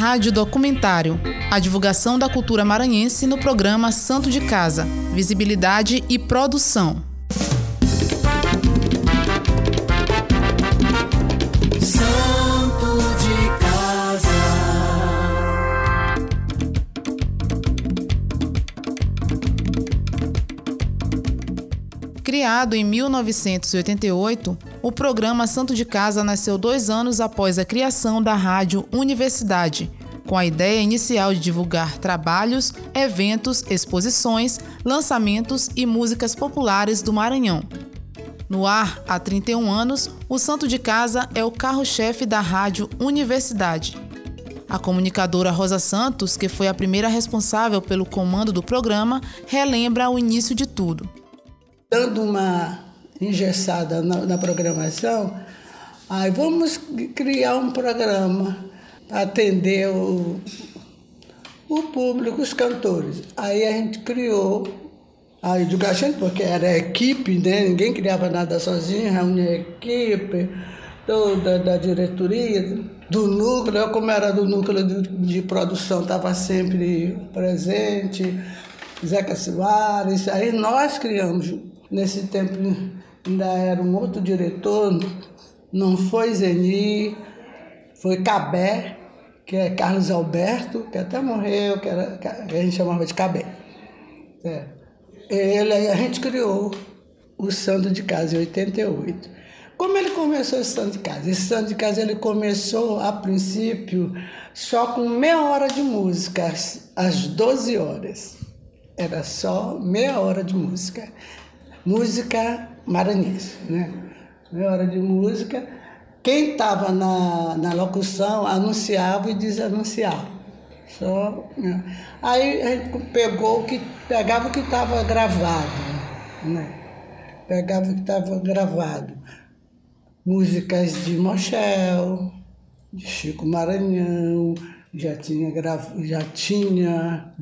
Rádio Documentário. A divulgação da cultura maranhense no programa Santo de Casa. Visibilidade e produção. Santo de Casa. Criado em 1988, o programa Santo de Casa nasceu dois anos após a criação da Rádio Universidade, com a ideia inicial de divulgar trabalhos, eventos, exposições, lançamentos e músicas populares do Maranhão. No ar há 31 anos, o Santo de Casa é o carro-chefe da Rádio Universidade. A comunicadora Rosa Santos, que foi a primeira responsável pelo comando do programa, relembra o início de tudo. Dando uma engessada na, na programação, aí vamos criar um programa para atender o, o público, os cantores. Aí a gente criou a educação, porque era equipe, né? ninguém criava nada sozinho, reunia a equipe, toda da diretoria, do núcleo, como era do núcleo de, de produção, estava sempre presente, Zeca Soares, aí nós criamos, nesse tempo ainda era um outro diretor, não foi Zeni, foi Cabé, que é Carlos Alberto, que até morreu, que, era, que a gente chamava de Cabé. É. Ele, a gente criou o Santo de Casa em 88. Como ele começou esse Santo de Casa? Esse Santo de Casa ele começou, a princípio, só com meia hora de música, às, às 12 horas. Era só meia hora de música. Música maranhense, né? Meia hora de música. Quem estava na, na locução anunciava e desanunciava. Só, né? Aí a gente pegou que, pegava o que estava gravado, né? Pegava o que estava gravado. Músicas de Mochel, de Chico Maranhão, já tinha, grav... já tinha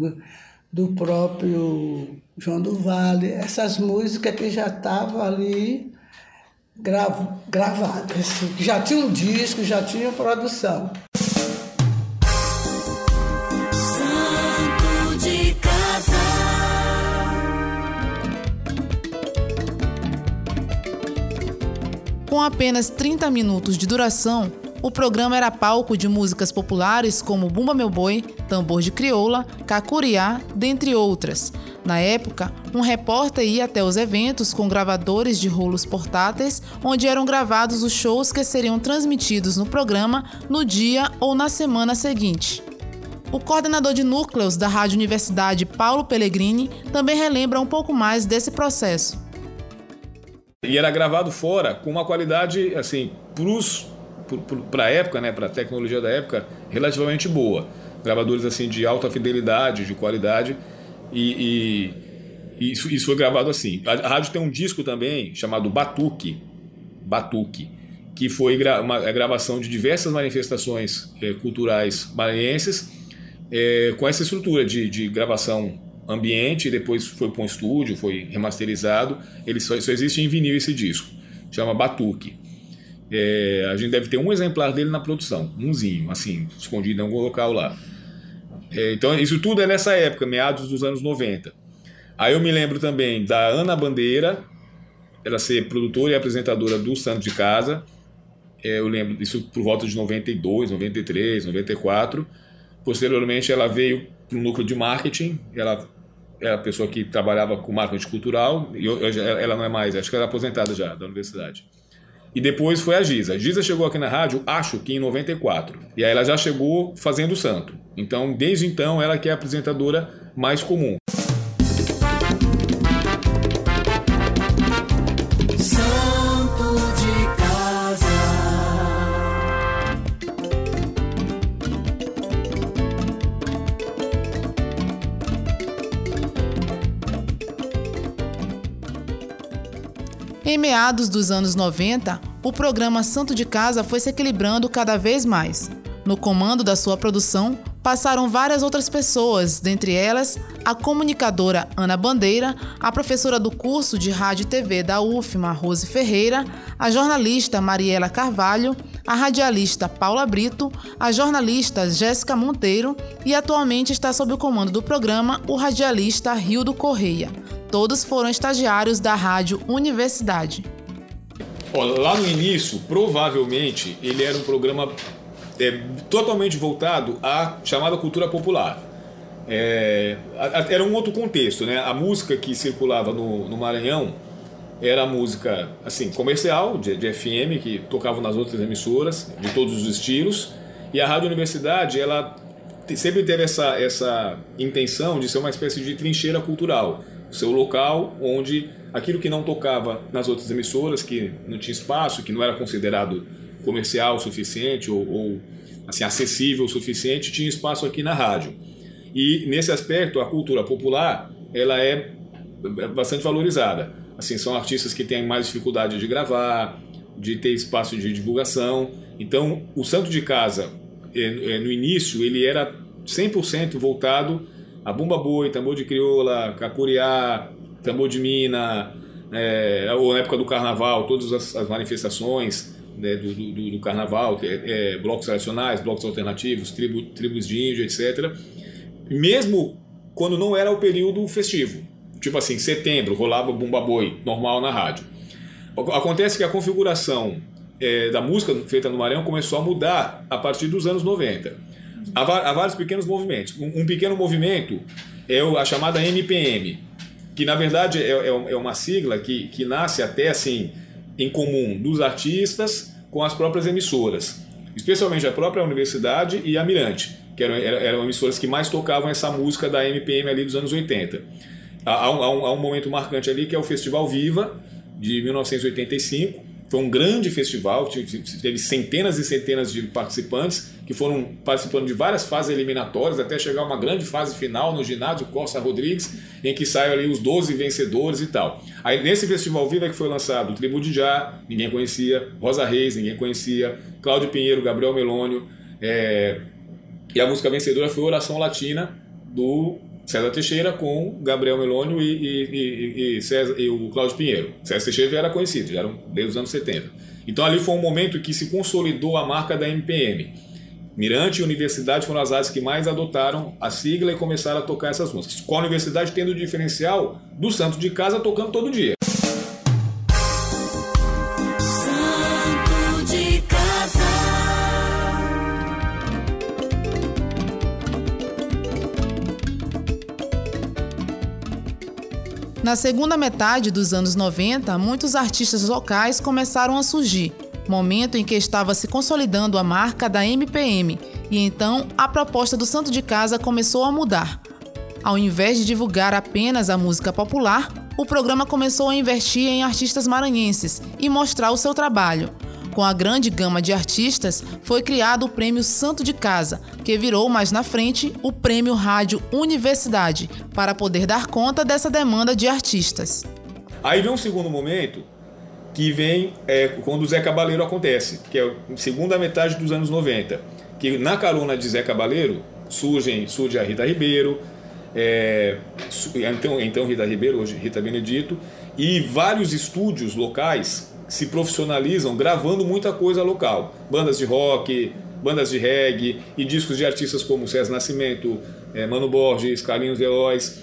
do próprio João do Vale, essas músicas que já estavam ali grav... gravadas, já tinha um disco, já tinha produção. Santo de Casa. Com apenas 30 minutos de duração, o programa era palco de músicas populares como Bumba Meu Boi, Tambor de Crioula, Cacuriá, dentre outras. Na época, um repórter ia até os eventos com gravadores de rolos portáteis, onde eram gravados os shows que seriam transmitidos no programa no dia ou na semana seguinte. O coordenador de núcleos da Rádio Universidade, Paulo Pellegrini, também relembra um pouco mais desse processo. E era gravado fora com uma qualidade, assim, para a época, né, para a tecnologia da época, relativamente boa. Gravadores assim de alta fidelidade, de qualidade, e, e, isso, isso, foi gravado assim. A, a, rádio tem um disco também chamado Batuque, Batuque, que foi gra, uma a gravação de diversas manifestações é, culturais maranhenses é, com essa estrutura de, de gravação ambiente, depois foi para um estúdio, foi remasterizado. Ele só, só existe em vinil esse disco, chama Batuque. É, a gente deve ter um exemplar dele na produção, umzinho, assim, escondido em algum local lá. É, então, isso tudo é nessa época, meados dos anos 90. Aí eu me lembro também da Ana Bandeira, ela ser produtora e apresentadora do Santo de Casa. É, eu lembro disso por volta de 92, 93, 94. Posteriormente, ela veio para o núcleo de marketing. Ela era a pessoa que trabalhava com marketing cultural. E eu, ela não é mais, acho que ela é aposentada já da universidade. E depois foi a Giza. A Giza chegou aqui na rádio, acho que em 94. E aí ela já chegou fazendo o santo. Então, desde então, ela que é a apresentadora mais comum. Santo de Casa. Em meados dos anos 90, o programa Santo de Casa foi se equilibrando cada vez mais. No comando da sua produção, passaram várias outras pessoas, dentre elas a comunicadora Ana Bandeira, a professora do curso de rádio e TV da UFMA, Rose Ferreira, a jornalista Mariela Carvalho, a radialista Paula Brito, a jornalista Jéssica Monteiro e atualmente está sob o comando do programa o radialista Rildo Correia. Todos foram estagiários da Rádio Universidade. Lá no início, provavelmente, ele era um programa é, totalmente voltado à chamada cultura popular. É, era um outro contexto, né? A música que circulava no, no Maranhão era música assim comercial de, de, FM que tocava nas outras emissoras de todos os estilos e a rádio universidade ela sempre teve essa essa intenção de ser uma espécie de trincheira cultural o seu local onde aquilo que não tocava nas outras emissoras que não tinha espaço que não era considerado comercial o suficiente ou, ou assim acessível o suficiente tinha espaço aqui na rádio e nesse aspecto a cultura popular ela é bastante valorizada Assim, são artistas que têm mais dificuldade de gravar, de ter espaço de divulgação. Então, o Santo de Casa, é, é, no início, ele era 100% voltado a bumba boi, tambor de crioula, cacuriá, tambor de mina, é, ou na época do carnaval, todas as, as manifestações né, do, do, do, carnaval, é, é, blocos tradicionais, blocos alternativos, tribo, tribos de índio, etc. Mesmo quando não era o período festivo tipo assim, setembro, rolava Bumba Boi, normal na rádio. Acontece que a configuração é, da música feita no Maranhão começou a mudar a partir dos anos 90. Há, há vários pequenos movimentos. Um, um, pequeno movimento é a chamada MPM, que na verdade é, é, é uma sigla que, que nasce até assim em comum dos artistas com as próprias emissoras, especialmente a própria universidade e a Mirante, que eram, eram emissoras que mais tocavam essa música da MPM ali dos anos 80. Há há, um, há um momento marcante ali que é o Festival Viva, de 1985. Foi um grande festival, teve centenas e centenas de participantes que foram participando de várias fases eliminatórias até chegar a uma grande fase final no ginásio Costa Rodrigues, em que saem ali os 12 vencedores e tal. Aí nesse Festival Viva é que foi lançado Tribo de Já, ninguém conhecia, Rosa Reis, ninguém conhecia, Cláudio Pinheiro, Gabriel Melônio, é... e a música vencedora foi Oração Latina, do César Teixeira com Gabriel Melônio e, e, e, e, César, e o Cláudio Pinheiro. César Teixeira já era conhecido, já era desde os anos 70. Então ali foi um momento que se consolidou a marca da MPM. Mirante e Universidade foram as áreas que mais adotaram a sigla e começaram a tocar essas músicas. Com a Universidade tendo o diferencial do Santo de Casa tocando todo dia. Na segunda metade dos anos 90, muitos artistas locais começaram a surgir, momento em que estava se consolidando a marca da MPM, e então a proposta do Santo de Casa começou a mudar. Ao invés de divulgar apenas a música popular, o programa começou a investir em artistas maranhenses e mostrar o seu trabalho. Com a grande gama de artistas, foi criado o Prêmio Santo de Casa, que virou mais na frente o Prêmio Rádio Universidade, para poder dar conta dessa demanda de artistas. Aí vem um segundo momento que vem é, quando o Zé Cabaleiro acontece, que é a segunda metade dos anos 90, que na carona de Zé Cabaleiro surgem, surge a Rita Ribeiro, é, então, então Rita Ribeiro, hoje Rita Benedito, e vários estúdios locais se profissionalizam gravando muita coisa local. Bandas de rock, bandas de reggae e discos de artistas como César Nascimento, é, Mano Borges, Carlinhos Veloz.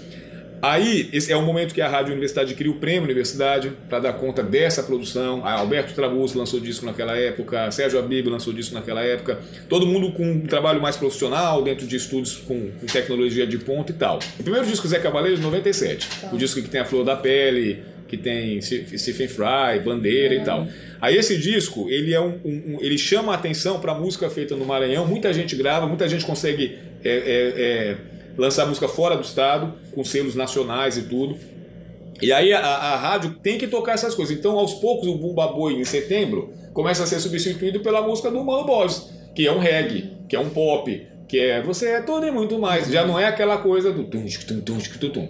Aí, esse é o momento que a Rádio Universidade cria o Prêmio Universidade para dar conta dessa produção. A Alberto Trabuzzo lançou disco naquela época, Sérgio Abib lançou disco naquela época. Todo mundo com um trabalho mais profissional, dentro de estúdios com, com tecnologia de ponta e tal. O primeiro disco Zé Cavaleiro, de 97. Tá. O disco que tem a Flor da Pele, que tem Stephen Fry, Bandeira e tal. Aí esse disco, ele é um, um ele chama a atenção para a música feita no Maranhão. Muita gente grava, muita gente consegue é, é, é, lançar música fora do estado, com selos nacionais e tudo. E aí a, a, rádio tem que tocar essas coisas. Então, aos poucos, o Bumba Boi, em setembro, começa a ser substituído pela música do Mano Borges, que é um reggae, que é um pop, que é você é todo e muito mais. Já não é aquela coisa do tum, tum, tum, tum, tum.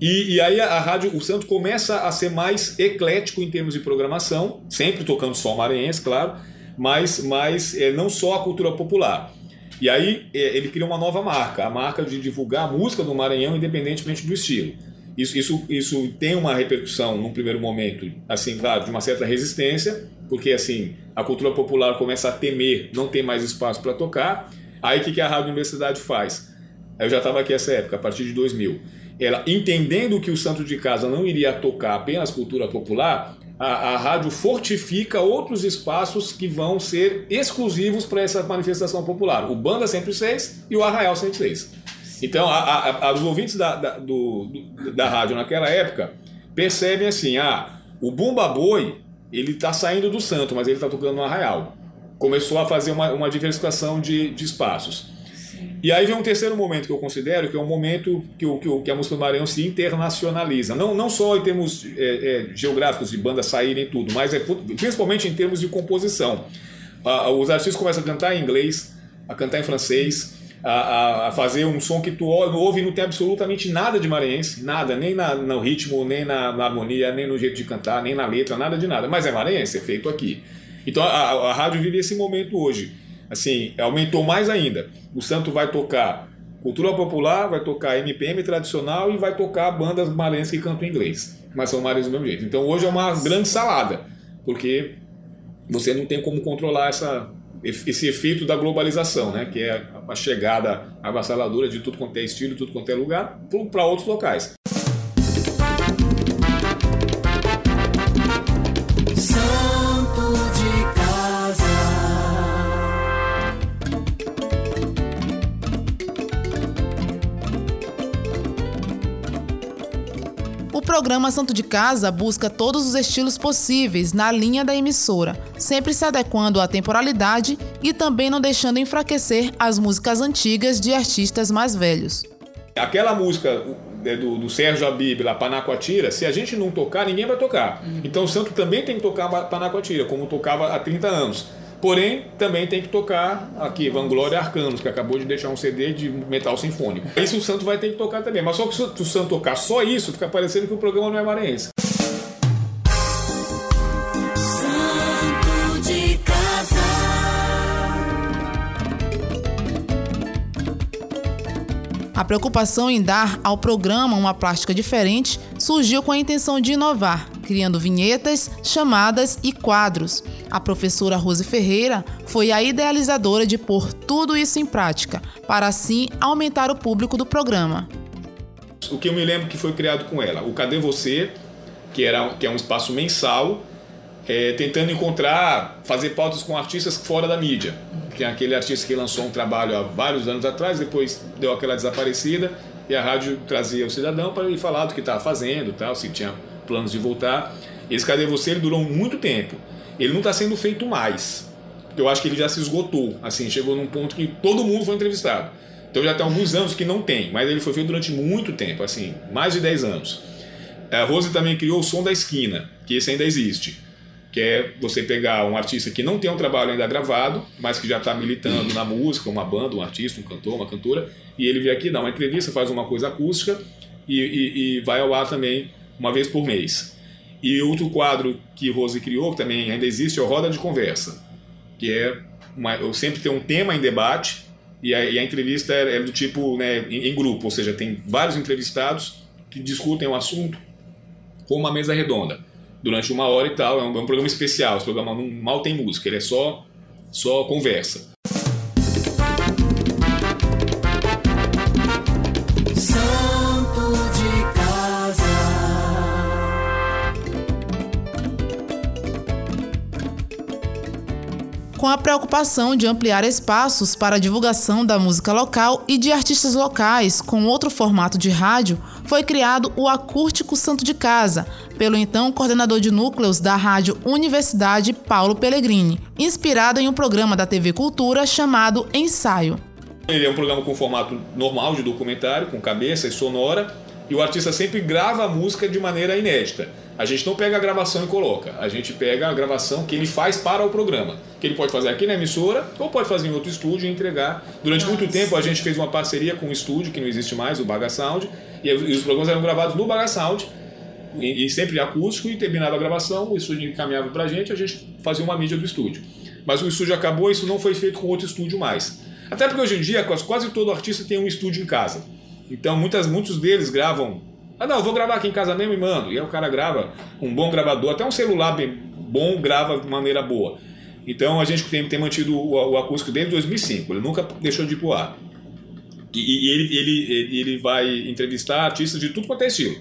E, e, aí a, a, rádio, o Santo começa a ser mais eclético em termos de programação, sempre tocando só maranhense, claro, mas, mas é, não só a cultura popular. E aí é, ele cria uma nova marca, a marca de divulgar a música do Maranhão independentemente do estilo. Isso, isso, isso tem uma repercussão num primeiro momento, assim, claro, de uma certa resistência, porque assim a cultura popular começa a temer não ter mais espaço para tocar. Aí o que, que a Rádio Universidade faz? Eu já estava aqui essa época, a partir de 2000. Ela, entendendo que o Santo de Casa não iria tocar apenas cultura popular, a, a rádio fortifica outros espaços que vão ser exclusivos para essa manifestação popular. O Banda 106 e o Arraial 106. Então, a, a, os ouvintes da, da, do, da rádio naquela época percebem assim, ah, o Bumba Boi, ele está saindo do Santo, mas ele está tocando no Arraial. Começou a fazer uma, uma diversificação de, de espaços. E aí vem um terceiro momento que eu considero, que é um momento que, o, que, o, que a música do Maranhão se internacionaliza. Não, não só em termos é, é, geográficos, de bandas saírem e tudo, mas é, principalmente em termos de composição. Ah, os artistas começam a cantar em inglês, a cantar em francês, a, a, fazer um som que tu ouve e não tem absolutamente nada de maranhense, nada, nem na, no ritmo, nem na, na, harmonia, nem no jeito de cantar, nem na letra, nada de nada. Mas é maranhense, é feito aqui. Então a, a rádio vive esse momento hoje. Assim, aumentou mais ainda. O Santo vai tocar cultura popular, vai tocar MPM tradicional e vai tocar bandas maranhenses que cantam inglês. Mas são maranhenses do mesmo jeito. Então hoje é uma grande salada, porque você não tem como controlar essa esse efeito da globalização, né? que é a chegada avassaladora de tudo quanto é estilo, tudo quanto é lugar, para outros locais. Programa Santo de Casa busca todos os estilos possíveis na linha da emissora, sempre se adequando à temporalidade e também não deixando enfraquecer as músicas antigas de artistas mais velhos. Aquela música né, do, do Sérgio Abib, lá, Panacoatira, se a gente não tocar, ninguém vai tocar. Então o Santo também tem que tocar Panacoatira, como tocava há 30 anos. Porém, também tem que tocar aqui, Vanglória Arcanos, que acabou de deixar um CD de metal sinfônico. Isso o Santo vai ter que tocar também. Mas só que se o Santo tocar só isso, fica parecendo que o programa não é maranhense. Santo de casa. A preocupação em dar ao programa uma plástica diferente surgiu com a intenção de inovar, criando vinhetas, chamadas e quadros. A professora Rose Ferreira foi a idealizadora de pôr tudo isso em prática, para assim aumentar o público do programa. O que eu me lembro que foi criado com ela, o Cadê Você, que, era, que é um espaço mensal, é, tentando encontrar, fazer pautas com artistas fora da mídia. Que é aquele artista que lançou um trabalho há vários anos atrás, depois deu aquela desaparecida, e a rádio trazia o cidadão para ele falar do que estava fazendo, tal, se tinha planos de voltar. Esse Cadê Você ele durou muito tempo. Ele não está sendo feito mais. Eu acho que ele já se esgotou. Assim, chegou num ponto que todo mundo foi entrevistado. Então já tem alguns anos que não tem, mas ele foi feito durante muito tempo, assim, mais de 10 anos. A Rose também criou o Som da Esquina, que esse ainda existe. Que é você pegar um artista que não tem um trabalho ainda gravado, mas que já está militando na música, uma banda, um artista, um cantor, uma cantora, e ele vem aqui, dá uma entrevista, faz uma coisa acústica e, e, e vai ao ar também uma vez por mês. E outro quadro que Rose criou, que também ainda existe, é o Roda de Conversa, que é uma, eu sempre tenho um tema em debate e a, e a entrevista é, é do tipo né, em, em grupo, ou seja, tem vários entrevistados que discutem o assunto com uma mesa redonda durante uma hora e tal. É um, é um programa especial. Esse programa não, mal tem música, ele é só, só conversa. Com a preocupação de ampliar espaços para a divulgação da música local e de artistas locais com outro formato de rádio, foi criado o Acústico Santo de Casa, pelo então coordenador de núcleos da Rádio Universidade, Paulo Pellegrini, inspirado em um programa da TV Cultura chamado Ensaio. Ele é um programa com formato normal de documentário, com cabeça e sonora, e o artista sempre grava a música de maneira inédita. A gente não pega a gravação e coloca, a gente pega a gravação que ele faz para o programa, que ele pode fazer aqui na emissora ou pode fazer em outro estúdio e entregar. Durante muito tempo a gente fez uma parceria com um estúdio que não existe mais, o Baga Sound, e os programas eram gravados no Baga Sound, e, e sempre acústico, e terminava a gravação, o estúdio encaminhava para a gente, a gente fazia uma mídia do estúdio. Mas o estúdio acabou e isso não foi feito com outro estúdio mais. Até porque hoje em dia quase, quase todo artista tem um estúdio em casa. Então muitas, muitos deles gravam Ah, não, vou gravar aqui em casa mesmo e mando. E aí o cara grava, um bom gravador, até um celular bem bom grava de maneira boa. Então a gente tem, tem mantido o, o, acústico desde 2005, ele nunca deixou de ir pro ar. E, e ele, ele, ele vai entrevistar artistas de tudo quanto é estilo.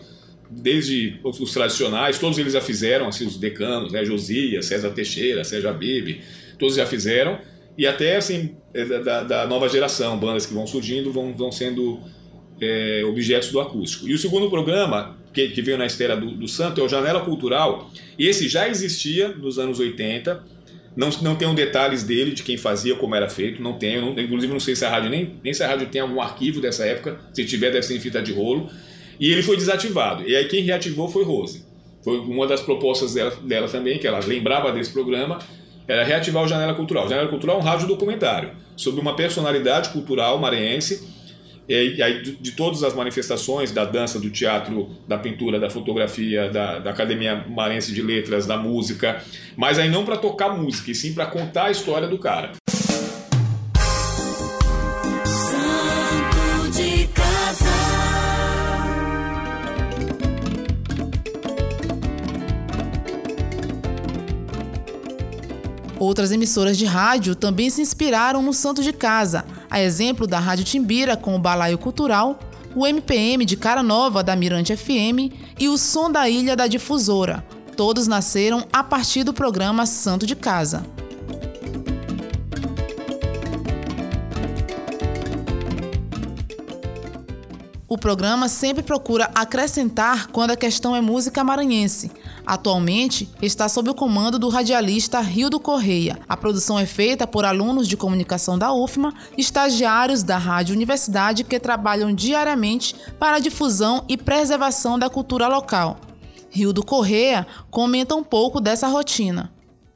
Desde os, os tradicionais, todos eles já fizeram, assim, os decanos, né? Josias, César Teixeira, Sérgio Bibi, todos já fizeram. E até assim, é, da, da nova geração, bandas que vão surgindo, vão, vão sendo é, objetos do acústico. E o segundo programa, que, que veio na esteira do, do Santo, é o Janela Cultural. Esse já existia nos anos 80. Não, não tenho detalhes dele, de quem fazia, como era feito, não tenho. Não, inclusive, não sei se a rádio nem, nem se a rádio tem algum arquivo dessa época. Se tiver, deve ser em fita de rolo. E ele foi desativado. E aí quem reativou foi Rose. Foi uma das propostas dela, dela também, que ela lembrava desse programa, era reativar o Janela Cultural. O Janela Cultural é um rádio documentário sobre uma personalidade cultural maranhense e aí, de, todas as manifestações da dança, do teatro, da pintura, da fotografia, da, da Academia Marense de Letras, da música, mas aí não para tocar música, e sim para contar a história do cara. Outras emissoras de rádio também se inspiraram no Santo de Casa, a exemplo da Rádio Timbira com o Balaio Cultural, o MPM de Cara Nova da Mirante FM e o Som da Ilha da Difusora. Todos nasceram a partir do programa Santo de Casa. O programa sempre procura acrescentar quando a questão é música maranhense. Atualmente está sob o comando do radialista Rildo Correia. A produção é feita por alunos de comunicação da UFMA, estagiários da Rádio Universidade que trabalham diariamente para a difusão e preservação da cultura local. Rildo Correia comenta um pouco dessa rotina.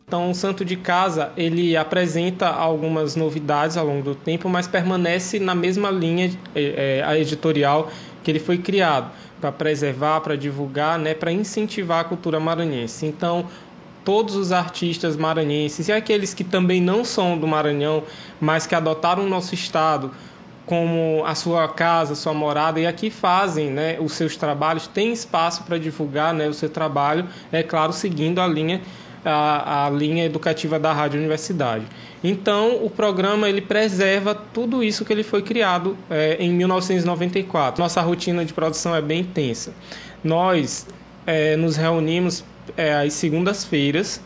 Então, o Santo de Casa ele apresenta algumas novidades ao longo do tempo, mas permanece na mesma linha é, editorial que ele foi criado para preservar, para divulgar, né, para incentivar a cultura maranhense. Então, todos os artistas maranhenses e aqueles que também não são do Maranhão, mas que adotaram o nosso estado como a sua casa, sua morada e aqui fazem né, os seus trabalhos, tem espaço para divulgar né, o seu trabalho, é claro, seguindo a linha a, a linha educativa da Rádio Universidade. Então, o programa ele preserva tudo isso que ele foi criado é, em 1994. Nossa rotina de produção é bem intensa. Nós é, nos reunimos é, às segundas-feiras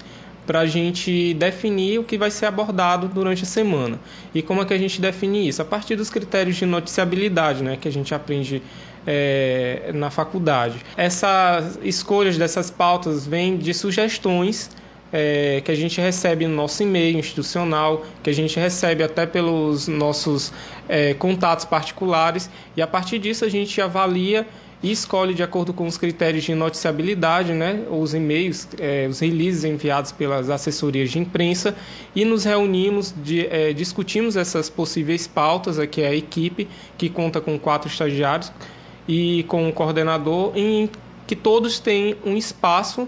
para a gente definir o que vai ser abordado durante a semana. E como é que a gente define isso? A partir dos critérios de noticiabilidade, né, que a gente aprende é, na faculdade. Essas escolhas dessas pautas vêm de sugestões é, que a gente recebe no nosso e-mail institucional, que a gente recebe até pelos nossos é, contatos particulares, e a partir disso a gente avalia e escolhe de acordo com os critérios de noticiabilidade, né, os e-mails, é, os releases enviados pelas assessorias de imprensa e nos reunimos, de, é, discutimos essas possíveis pautas, aqui é a equipe que conta com quatro estagiários e com um coordenador, em que todos têm um espaço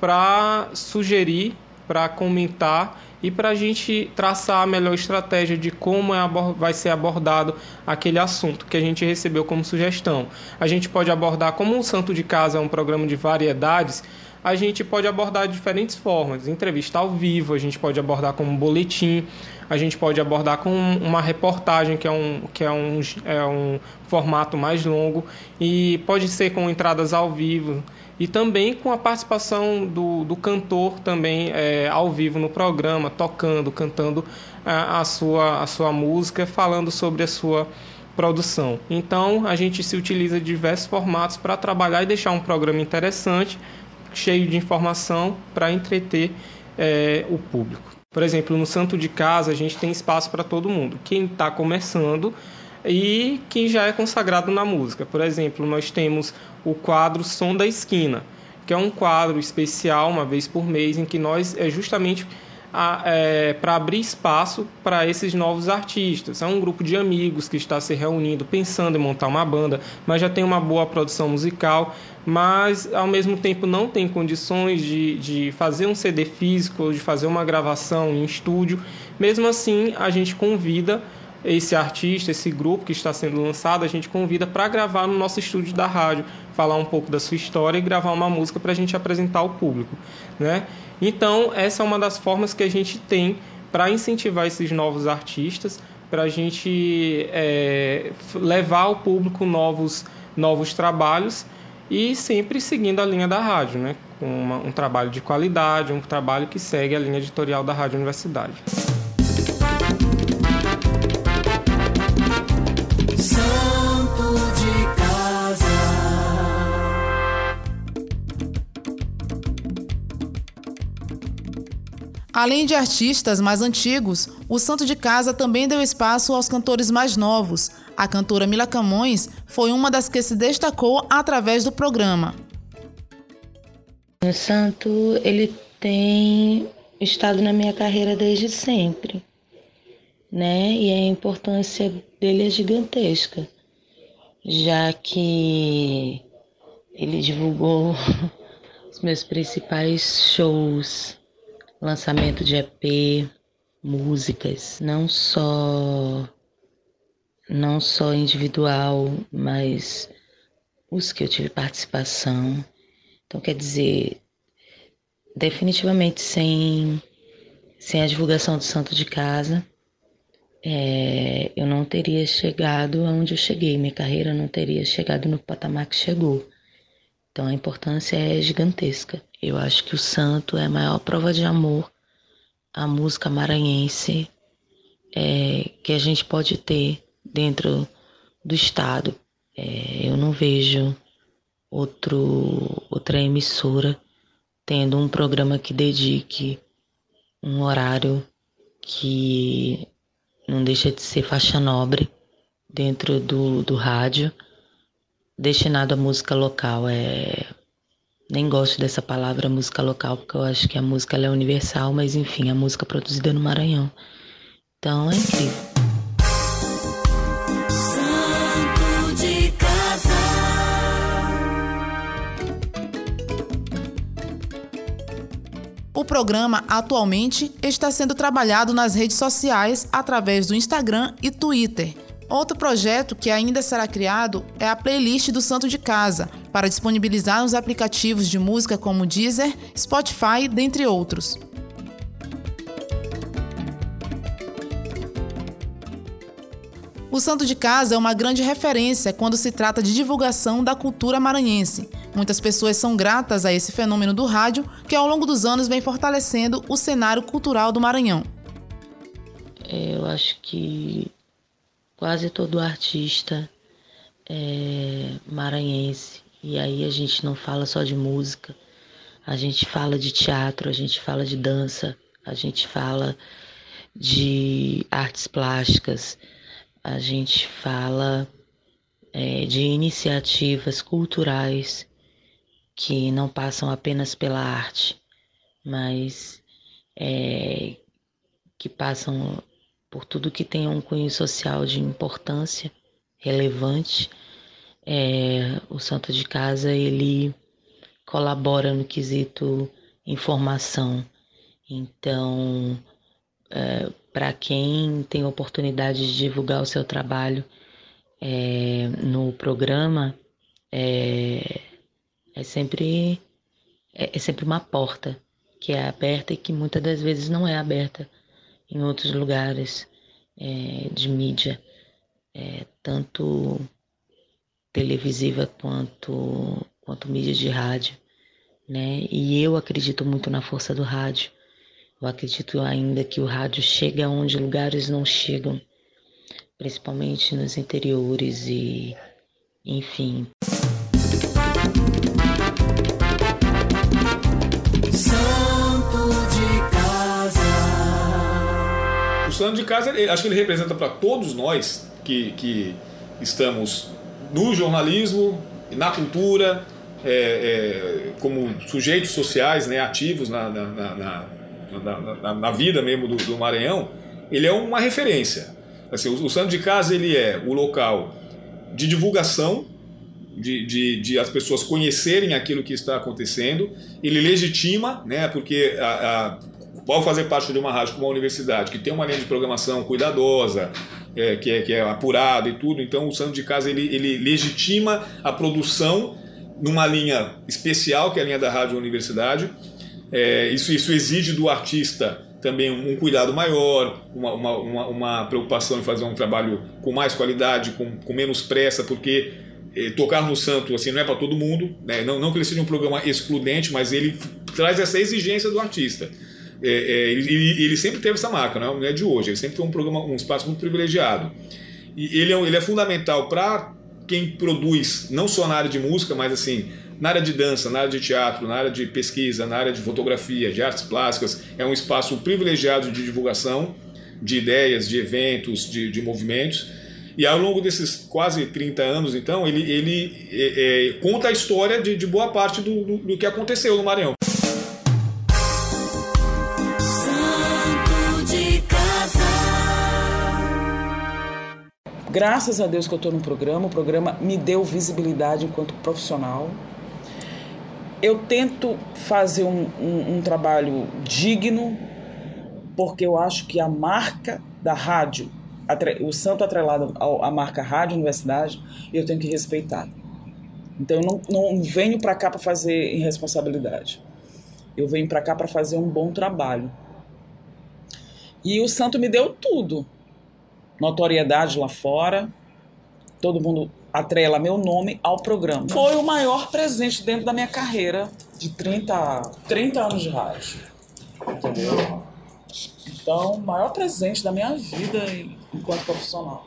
para sugerir, para comentar e para a gente traçar a melhor estratégia de como é vai ser abordado aquele assunto que a gente recebeu como sugestão. A gente pode abordar como o Santo de Casa é um programa de variedades, a gente pode abordar de diferentes formas. Entrevista ao vivo, a gente pode abordar como um boletim, a gente pode abordar com uma reportagem, que é um, que é um, é um formato mais longo, e pode ser com entradas ao vivo e também com a participação do, do cantor também é, ao vivo no programa, tocando, cantando a, a, sua, a sua música, falando sobre a sua produção. Então a gente se utiliza de diversos formatos para trabalhar e deixar um programa interessante, cheio de informação para entreter é, o público. Por exemplo, no Santo de Casa a gente tem espaço para todo mundo. Quem está começando e quem já é consagrado na música. Por exemplo, nós temos o quadro Som da Esquina, que é um quadro especial, uma vez por mês, em que nós é justamente é, para abrir espaço para esses novos artistas. É um grupo de amigos que está se reunindo, pensando em montar uma banda, mas já tem uma boa produção musical, mas ao mesmo tempo não tem condições de, de fazer um CD físico, de fazer uma gravação em estúdio. Mesmo assim, a gente convida esse artista, esse grupo que está sendo lançado, a gente convida para gravar no nosso estúdio da rádio, falar um pouco da sua história e gravar uma música para a gente apresentar ao público. Né? Então, essa é uma das formas que a gente tem para incentivar esses novos artistas, para a gente é, levar ao público novos, novos trabalhos e sempre seguindo a linha da rádio, né? com um trabalho de qualidade, um trabalho que segue a linha editorial da Rádio Universidade. Além de artistas mais antigos, o Santo de Casa também deu espaço aos cantores mais novos. A cantora Mila Camões foi uma das que se destacou através do programa. O santo, ele tem estado na minha carreira desde sempre, né? E a importância dele é gigantesca, já que ele divulgou os meus principais shows, lançamento de EP, músicas, não só não só individual, mas os que eu tive participação. Então, quer dizer, definitivamente sem, sem a divulgação do Santo de Casa, é, eu não teria chegado aonde eu cheguei, minha carreira não teria chegado no patamar que chegou. Então, a importância é gigantesca. Eu acho que o Santo é a maior prova de amor à música maranhense é, que a gente pode ter dentro do estado. É, eu não vejo outro, outra emissora tendo um programa que dedique um horário que não deixa de ser faixa nobre dentro do, do rádio, destinado à música local. É, nem gosto dessa palavra música local, porque eu acho que a música é universal, mas enfim, a música produzida no Maranhão. Então é incrível. Santo de casa. O programa atualmente está sendo trabalhado nas redes sociais através do Instagram e Twitter. Outro projeto que ainda será criado é a playlist do Santo de Casa, para disponibilizar nos aplicativos de música como Deezer, Spotify, dentre outros. O Santo de Casa é uma grande referência quando se trata de divulgação da cultura maranhense. Muitas pessoas são gratas a esse fenômeno do rádio, que ao longo dos anos vem fortalecendo o cenário cultural do Maranhão. Eu acho que quase todo artista é maranhense, e aí a gente não fala só de música, a gente fala de teatro, a gente fala de dança, a gente fala de artes plásticas, a gente fala é, de iniciativas culturais que não passam apenas pela arte, mas é, que passam por tudo que tem um cunho social de importância relevante. É, o Santo de Casa ele colabora no quesito informação. Então, é, para quem tem oportunidade de divulgar o seu trabalho é, no programa, é, é sempre é, é, sempre uma porta que é aberta e que muitas das vezes não é aberta em outros lugares é, de mídia, é, tanto televisiva quanto quanto mídia de rádio, né? E eu acredito muito na força do rádio eu acredito ainda que o rádio chega onde lugares não chegam, principalmente nos interiores e, enfim. Santo de casa. O santo de casa, ele- acho que ele representa para todos nós que, que estamos no jornalismo, na cultura, é, é, como sujeitos sociais né, ativos na, na- na- na vida mesmo do, do Maranhão, ele é uma referência. Assim, o, o santo de casa ele é o local de divulgação, de, de, de as pessoas conhecerem aquilo que está acontecendo, ele legitima, né, porque a, a, ao fazer parte de uma rádio como a universidade, que tem uma linha de programação cuidadosa, é, que, é, que é apurado e tudo. Então o santo de casa ele, ele legitima a produção numa linha especial, que é a linha da Rádio Universidade. É, isso, isso exige do artista também um, cuidado maior, uma, uma, uma, uma, preocupação em fazer um trabalho com mais qualidade, com, com menos pressa, porque eh, tocar no santo assim não é para todo mundo, né? não, não que ele seja um programa excludente, mas ele traz essa exigência do artista. É, é, ele, ele, sempre teve essa marca, não é de hoje, ele sempre foi um programa, um espaço muito privilegiado. E ele é, ele é fundamental para quem produz, não só na área de música, mas assim, na área de dança, na área de teatro, na área de pesquisa, na área de fotografia, de artes plásticas, é um espaço privilegiado de divulgação de ideias, de eventos, de, de movimentos. E ao longo desses quase 30 anos, então, ele, ele é, é, conta a história de, de boa parte do, do, do que aconteceu no Maranhão. Graças a Deus que eu estou no programa, o programa me deu visibilidade enquanto profissional, eu tento fazer um, um, um, trabalho digno, porque eu acho que a marca da rádio, o santo atrelado à marca Rádio Universidade, eu tenho que respeitar. Então eu não, não venho para cá para fazer irresponsabilidade. Eu venho para cá para fazer um bom trabalho. E o santo me deu tudo. Notoriedade lá fora, todo mundo atrela meu nome ao programa. Foi o maior presente dentro da minha carreira de 30, 30 anos de rádio. Entendeu? Então, o maior presente da minha vida enquanto profissional.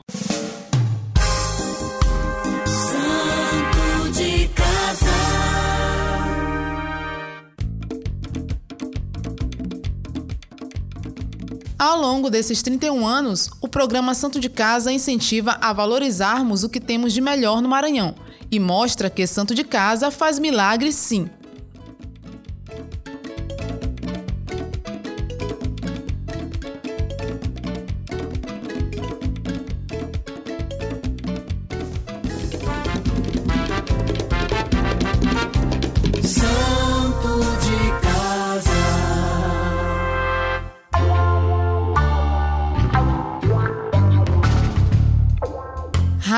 Ao longo desses 31 anos, o programa Santo de Casa incentiva a valorizarmos o que temos de melhor no Maranhão e mostra que Santo de Casa faz milagres sim.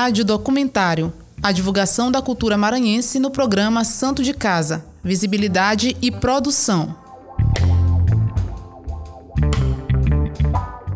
Rádio Documentário. A divulgação da cultura maranhense no programa Santo de Casa. Visibilidade e produção.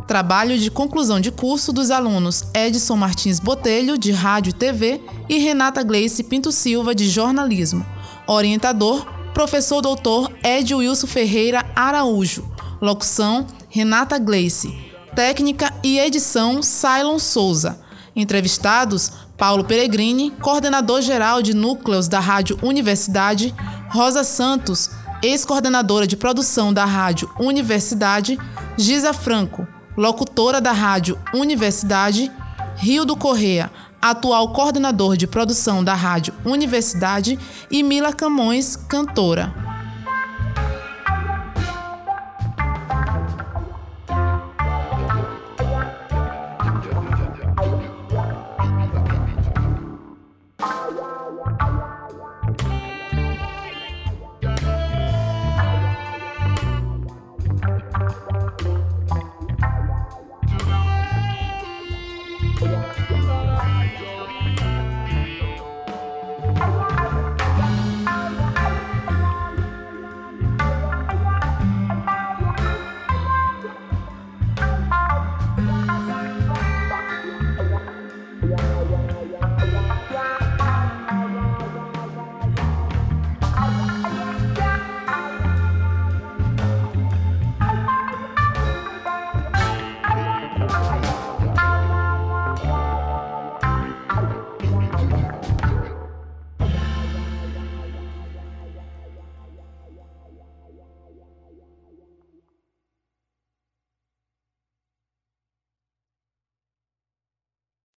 Trabalho de conclusão de curso dos alunos Edson Martins Botelho, de Rádio e TV, e Renata Gleice Pinto Silva, de Jornalismo. Orientador, professor doutor Ed Wilson Ferreira Araújo. Locução, Renata Gleice. Técnica e edição, Cylon Souza. Entrevistados, Paulo Peregrini, coordenador-geral de núcleos da Rádio Universidade, Rosa Santos, ex-coordenadora de produção da Rádio Universidade, Giza Franco, locutora da Rádio Universidade, Rio do Correia, atual coordenador de produção da Rádio Universidade, e Mila Camões, cantora.